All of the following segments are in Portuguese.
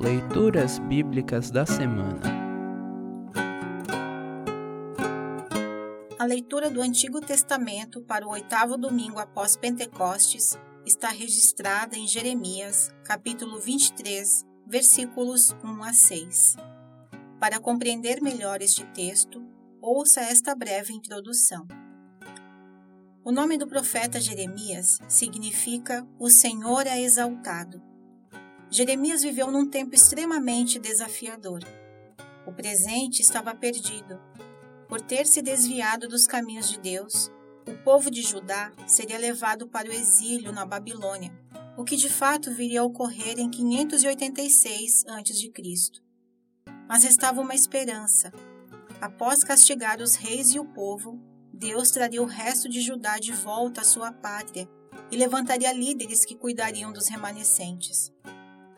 Leituras Bíblicas da Semana A leitura do Antigo Testamento para o oitavo domingo após Pentecostes está registrada em Jeremias, capítulo 23, versículos 1 a 6. Para compreender melhor este texto, ouça esta breve introdução. O nome do profeta Jeremias significa O Senhor é exaltado. Jeremias viveu num tempo extremamente desafiador. O presente estava perdido. Por ter se desviado dos caminhos de Deus, o povo de Judá seria levado para o exílio na Babilônia, o que de fato viria a ocorrer em 586 a.C. Mas restava uma esperança. Após castigar os reis e o povo, Deus traria o resto de Judá de volta à sua pátria e levantaria líderes que cuidariam dos remanescentes.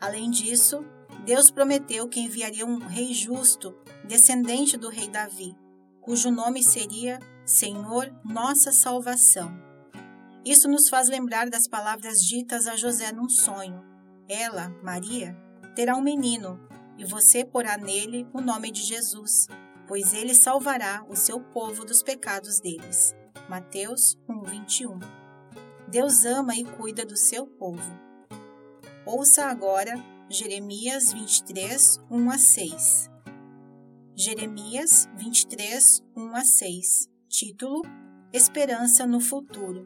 Além disso, Deus prometeu que enviaria um rei justo, descendente do rei Davi, cujo nome seria Senhor Nossa Salvação. Isso nos faz lembrar das palavras ditas a José num sonho. Ela, Maria, terá um menino, e você porá nele o nome de Jesus, pois ele salvará o seu povo dos pecados deles. Mateus 1:21. Deus ama e cuida do seu povo. Ouça agora Jeremias 23, 1 a 6. Jeremias 23, 1 a 6. Título: Esperança no futuro.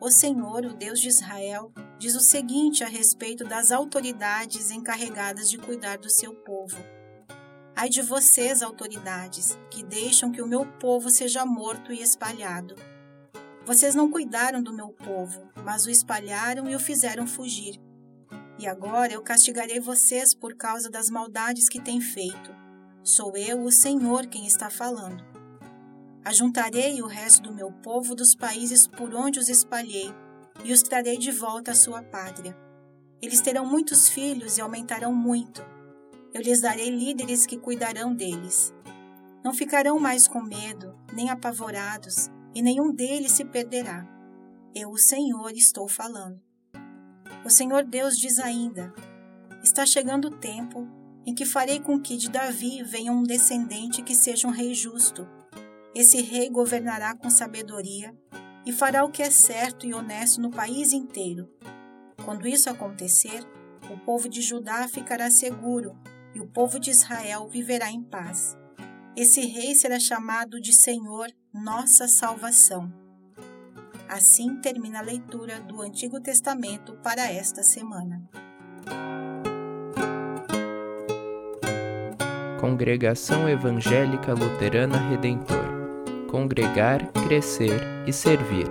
O Senhor, o Deus de Israel, diz o seguinte a respeito das autoridades encarregadas de cuidar do seu povo. Ai de vocês, autoridades, que deixam que o meu povo seja morto e espalhado. Vocês não cuidaram do meu povo, mas o espalharam e o fizeram fugir. E agora eu castigarei vocês por causa das maldades que têm feito. Sou eu, o Senhor, quem está falando. Ajuntarei o resto do meu povo dos países por onde os espalhei e os trarei de volta à sua pátria. Eles terão muitos filhos e aumentarão muito. Eu lhes darei líderes que cuidarão deles. Não ficarão mais com medo, nem apavorados, e nenhum deles se perderá. Eu, o Senhor, estou falando. O Senhor Deus diz ainda: Está chegando o tempo em que farei com que de Davi venha um descendente que seja um rei justo. Esse rei governará com sabedoria e fará o que é certo e honesto no país inteiro. Quando isso acontecer, o povo de Judá ficará seguro e o povo de Israel viverá em paz. Esse rei será chamado de Senhor, nossa salvação. Assim termina a leitura do Antigo Testamento para esta semana. Congregação Evangélica Luterana Redentor Congregar, Crescer e Servir.